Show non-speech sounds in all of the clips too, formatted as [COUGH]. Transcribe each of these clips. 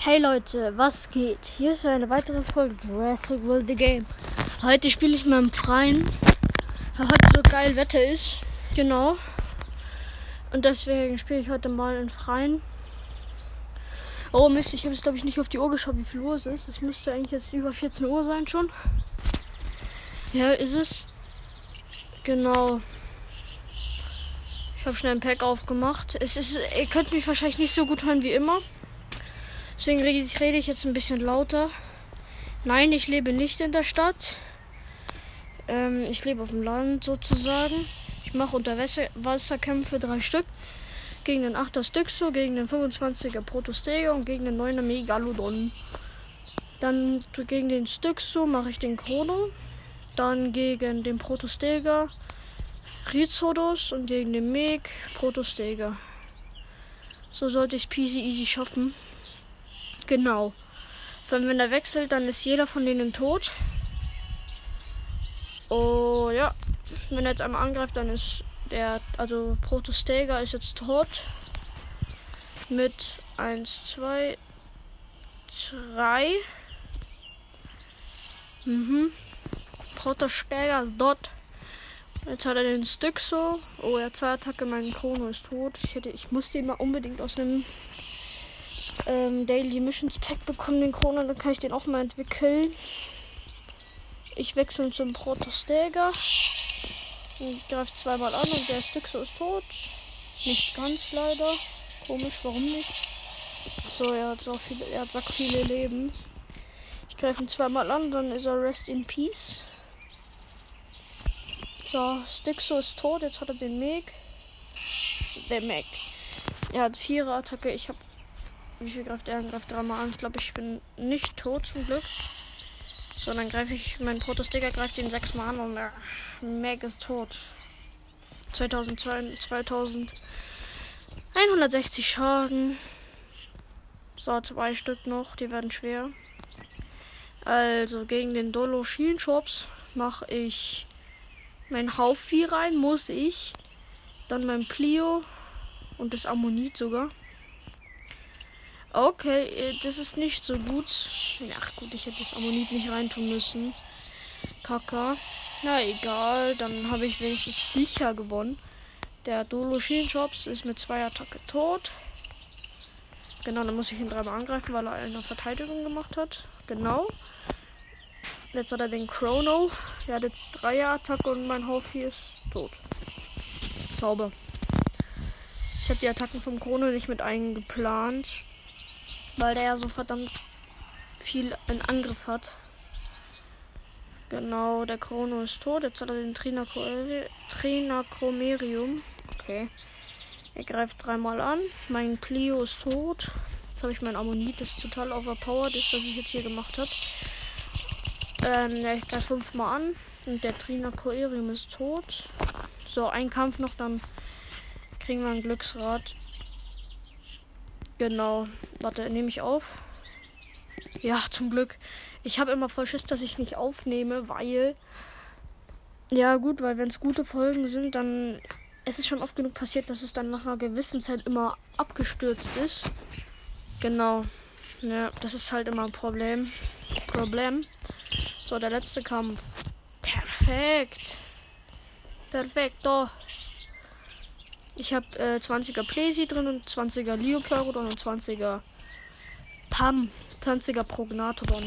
Hey Leute, was geht? Hier ist eine weitere Folge Jurassic World The Game. Heute spiele ich mal im Freien, weil heute so geil Wetter ist. Genau. Und deswegen spiele ich heute mal im Freien. Oh Mist, ich habe jetzt glaube ich nicht auf die Uhr geschaut, wie viel Uhr es ist. Es müsste eigentlich jetzt über 14 Uhr sein schon. Ja, ist es. Genau. Ich habe schnell ein Pack aufgemacht. Es ist, ihr könnt mich wahrscheinlich nicht so gut hören wie immer. Deswegen rede ich, jetzt ein bisschen lauter. Nein, ich lebe nicht in der Stadt. Ähm, ich lebe auf dem Land sozusagen. Ich mache Unterwasserkämpfe drei Stück. Gegen den 8er Styxo, gegen den 25er Protostega und gegen den 9er Megalodon. Dann gegen den Styxo mache ich den Chrono. Dann gegen den Protostega Rhizodus und gegen den Meg Protostega. So sollte ich peasy easy schaffen. Genau. Wenn er wechselt, dann ist jeder von denen tot. Oh ja. Wenn er jetzt einmal angreift, dann ist der, also Protostega ist jetzt tot. Mit 1, 2, 3. Mhm. Protostega ist dort. Jetzt hat er den Stück so. Oh, er hat zwei Attacke, mein Chrono ist tot. Ich, hätte, ich muss den mal unbedingt aus einem ähm, Daily Missions Pack bekommen, den Chrono, dann kann ich den auch mal entwickeln. Ich wechsle zum Protostega. Greift zweimal an und der Styxo ist tot. Nicht ganz leider. Komisch, warum nicht? So, er hat so viele, er hat so viele Leben. Ich greife ihn zweimal an, dann ist er Rest in Peace. So, Styxo ist tot, jetzt hat er den Meg. Der Meg. Er hat vierer Attacke, ich habe wie viel greift er? Greift dreimal an. Ich glaube, ich bin nicht tot zum Glück. So, dann greife ich. Mein Protosticker greift ihn sechsmal an und der Meg ist tot. 2002, 2160 Schaden. So, zwei Stück noch. Die werden schwer. Also, gegen den Dolo Schienshops mache ich mein Haufi rein. Muss ich. Dann mein Plio und das Ammonit sogar. Okay, äh, das ist nicht so gut. Ach gut, ich hätte das Ammonit nicht reintun müssen. Kaka. Na egal, dann habe ich wenigstens sicher gewonnen. Der Dolo Shops ist mit zwei Attacke tot. Genau, dann muss ich ihn dreimal angreifen, weil er eine Verteidigung gemacht hat. Genau. Jetzt hat er den Chrono. Er hat jetzt Dreier-Attacke und mein Haufi ist tot. Sauber. Ich habe die Attacken vom Chrono nicht mit eingeplant weil der ja so verdammt viel in Angriff hat. Genau, der Chrono ist tot. Jetzt hat er den Trinacromerium. Okay. Er greift dreimal an. Mein Plio ist tot. Jetzt habe ich mein Ammonit, das total overpowered ist, das ich jetzt hier gemacht habe. Ähm, ja, ich greife fünfmal an. Und der Trinacoerium ist tot. So, ein Kampf noch, dann kriegen wir ein Glücksrad. Genau. Warte, nehme ich auf? Ja, zum Glück. Ich habe immer voll Schiss, dass ich nicht aufnehme, weil. Ja, gut, weil wenn es gute Folgen sind, dann. Es ist schon oft genug passiert, dass es dann nach einer gewissen Zeit immer abgestürzt ist. Genau. Ja, das ist halt immer ein Problem. Problem. So, der letzte Kampf. Perfekt. Perfekt, doch. Ich habe äh, 20er Plesi drin und 20er Leopleurodon und 20er Pam, 20er Prognatodon.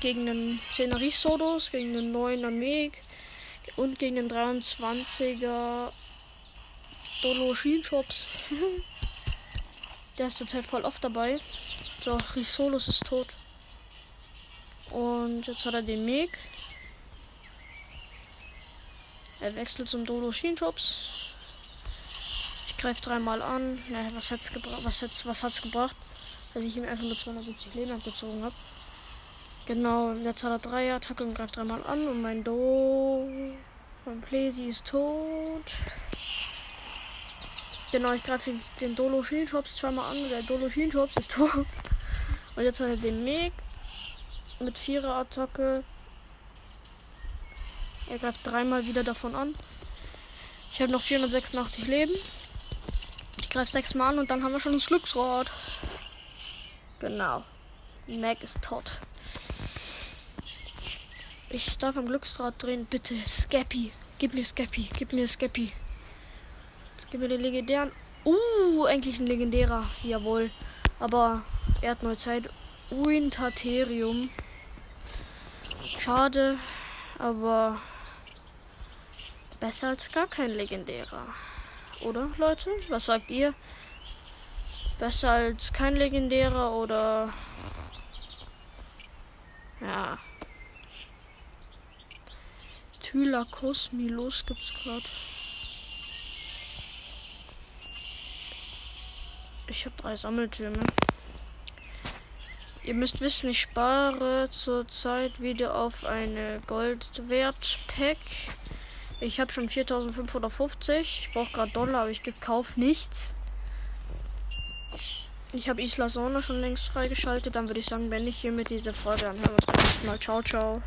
Gegen den 10er Risodos, gegen den 9er Meg und gegen den 23er Dolo Shops. [LAUGHS] Der ist total voll oft dabei. So, Risolos ist tot. Und jetzt hat er den Meg. Er wechselt zum Dolo Shops. Greife dreimal an. Naja, was hat's gebracht? Was hat's, was hat's gebracht? Dass ich ihm einfach nur 270 Leben abgezogen habe. Genau, jetzt hat er drei Attacke und greift dreimal an. Und mein Do. Mein Plesi ist tot. Genau, ich greife den, den Dolo Shield-Shops zweimal an. Der Dolo Shield-Shops ist [LAUGHS] tot. Und jetzt hat er den Meg mit vierer Attacke. Er greift dreimal wieder davon an. Ich habe noch 486 Leben. Ich greife sechs Mal an und dann haben wir schon das Glücksrad. Genau. Mac ist tot. Ich darf am Glücksrad drehen. Bitte, Scappy. Gib mir Scappy. Gib mir Scappy. Gib mir den legendären. Uh, endlich ein legendärer. Jawohl. Aber er hat neue Zeit. Winterterium. Schade. Aber besser als gar kein legendärer. Oder, Leute? Was sagt ihr? Besser als kein legendärer oder. Ja. Thylakos Milos gibt's gerade. Ich habe drei Sammeltürme. Ihr müsst wissen, ich spare zurzeit wieder auf eine Goldwert-Pack. Ich habe schon 4550. Ich brauche gerade Dollar, aber ich gekauft nichts. Ich habe Isla Sonne schon längst freigeschaltet. Dann würde ich sagen, wenn ich hier mit dieser Folge, dann hören wir uns beim nächsten Mal. Ciao, ciao.